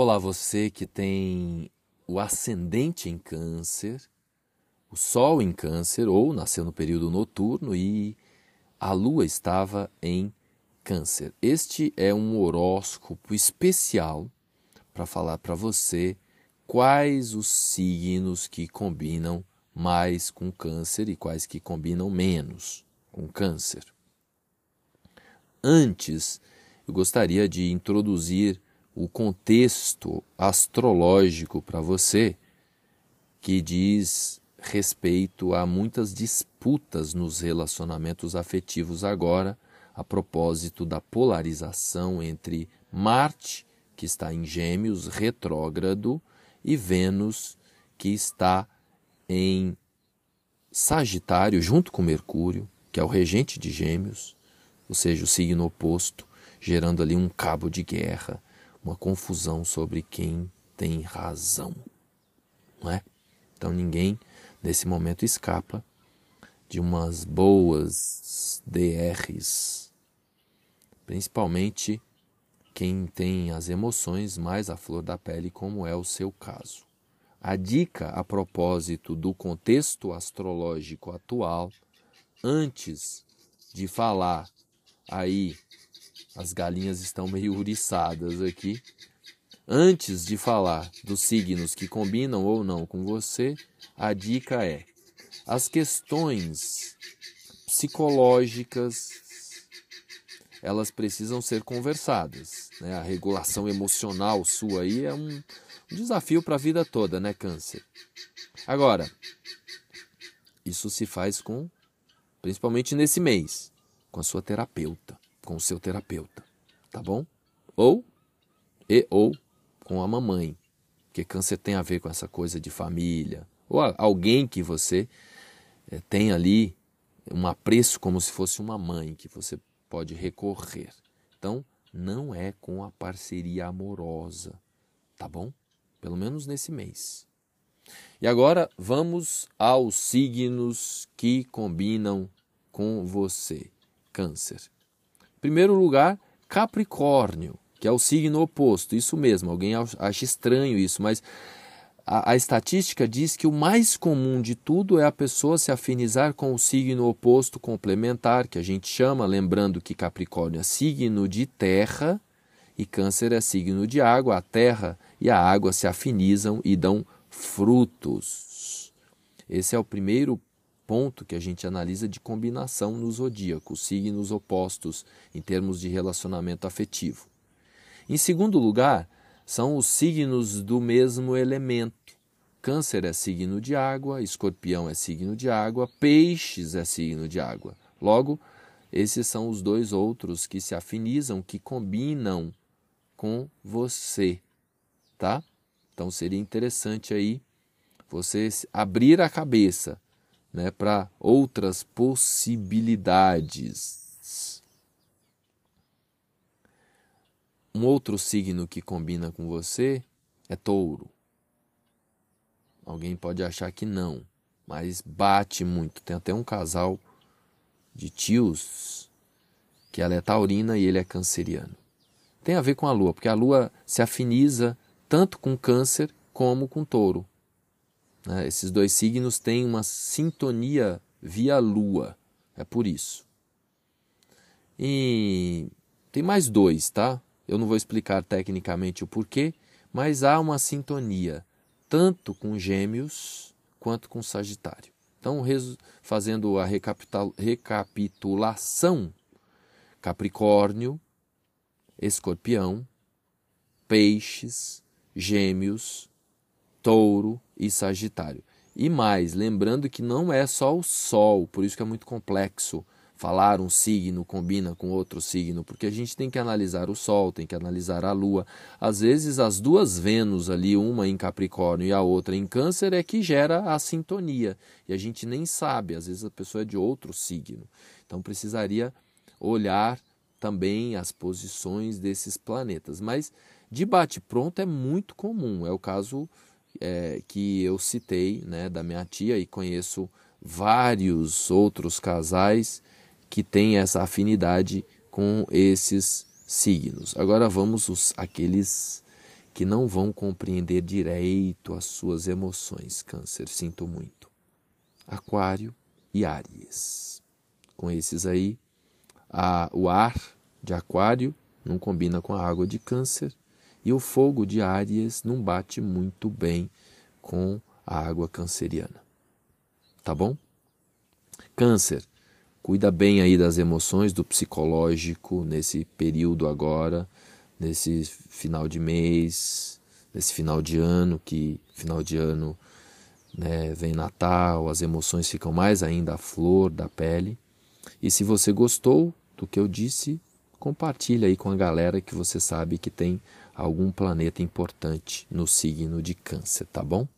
Olá, você que tem o ascendente em Câncer, o Sol em Câncer, ou nasceu no período noturno e a Lua estava em Câncer. Este é um horóscopo especial para falar para você quais os signos que combinam mais com Câncer e quais que combinam menos com Câncer. Antes, eu gostaria de introduzir o contexto astrológico para você que diz respeito a muitas disputas nos relacionamentos afetivos agora, a propósito da polarização entre Marte, que está em Gêmeos, retrógrado, e Vênus, que está em Sagitário, junto com Mercúrio, que é o regente de Gêmeos, ou seja, o signo oposto, gerando ali um cabo de guerra uma confusão sobre quem tem razão, não é? Então ninguém nesse momento escapa de umas boas DRs, principalmente quem tem as emoções mais à flor da pele, como é o seu caso. A dica a propósito do contexto astrológico atual, antes de falar aí as galinhas estão meio uriçadas aqui. Antes de falar dos signos que combinam ou não com você, a dica é: as questões psicológicas elas precisam ser conversadas. Né? A regulação emocional sua aí é um, um desafio para a vida toda, né, Câncer? Agora, isso se faz com, principalmente nesse mês, com a sua terapeuta com o seu terapeuta, tá bom? Ou e ou com a mamãe, que câncer tem a ver com essa coisa de família, ou alguém que você é, tem ali um apreço como se fosse uma mãe que você pode recorrer. Então, não é com a parceria amorosa, tá bom? Pelo menos nesse mês. E agora vamos aos signos que combinam com você, Câncer. Primeiro lugar, Capricórnio, que é o signo oposto. Isso mesmo, alguém acha estranho isso, mas a, a, estatística diz que o mais comum de tudo é a pessoa se afinizar com o signo oposto complementar, que a gente chama, lembrando que Capricórnio é signo de terra e Câncer é signo de água. A terra e a água se afinizam e dão frutos. Esse é o primeiro ponto que a gente analisa de combinação no zodíaco, signos opostos em termos de relacionamento afetivo. Em segundo lugar, são os signos do mesmo elemento. Câncer é signo de água, escorpião é signo de água, peixes é signo de água. Logo, esses são os dois outros que se afinizam, que combinam com você, tá? Então seria interessante aí você abrir a cabeça né, para outras possibilidades. Um outro signo que combina com você é touro. Alguém pode achar que não, mas bate muito. Tem até um casal de tios que ela é taurina e ele é canceriano. Tem a ver com a lua, porque a lua se afiniza tanto com câncer como com touro. Né? Esses dois signos têm uma sintonia via lua, é por isso. E tem mais dois, tá? Eu não vou explicar tecnicamente o porquê, mas há uma sintonia tanto com Gêmeos quanto com Sagitário. Então, fazendo a recapitulação: Capricórnio, Escorpião, Peixes, Gêmeos, Touro e Sagitário. E mais, lembrando que não é só o Sol, por isso que é muito complexo falar um signo combina com outro signo, porque a gente tem que analisar o Sol, tem que analisar a Lua. Às vezes as duas Vênus ali, uma em Capricórnio e a outra em Câncer, é que gera a sintonia. E a gente nem sabe, às vezes a pessoa é de outro signo. Então precisaria olhar também as posições desses planetas. Mas de bate-pronto é muito comum, é o caso é, que eu citei, né, da minha tia, e conheço vários outros casais que têm essa afinidade com esses signos. Agora vamos os aqueles que não vão compreender direito as suas emoções, Câncer, sinto muito. Aquário e Áries. Com esses aí, a, o ar de Aquário não combina com a água de Câncer e o fogo de Áries não bate muito bem com a água canceriana. Tá bom? Câncer, cuida bem aí das emoções, do psicológico nesse período agora, nesse final de mês, nesse final de ano, que final de ano né, vem Natal, as emoções ficam mais ainda à flor da pele. E se você gostou do que eu disse, compartilhe aí com a galera que você sabe que tem algum planeta importante no signo de Câncer, tá bom?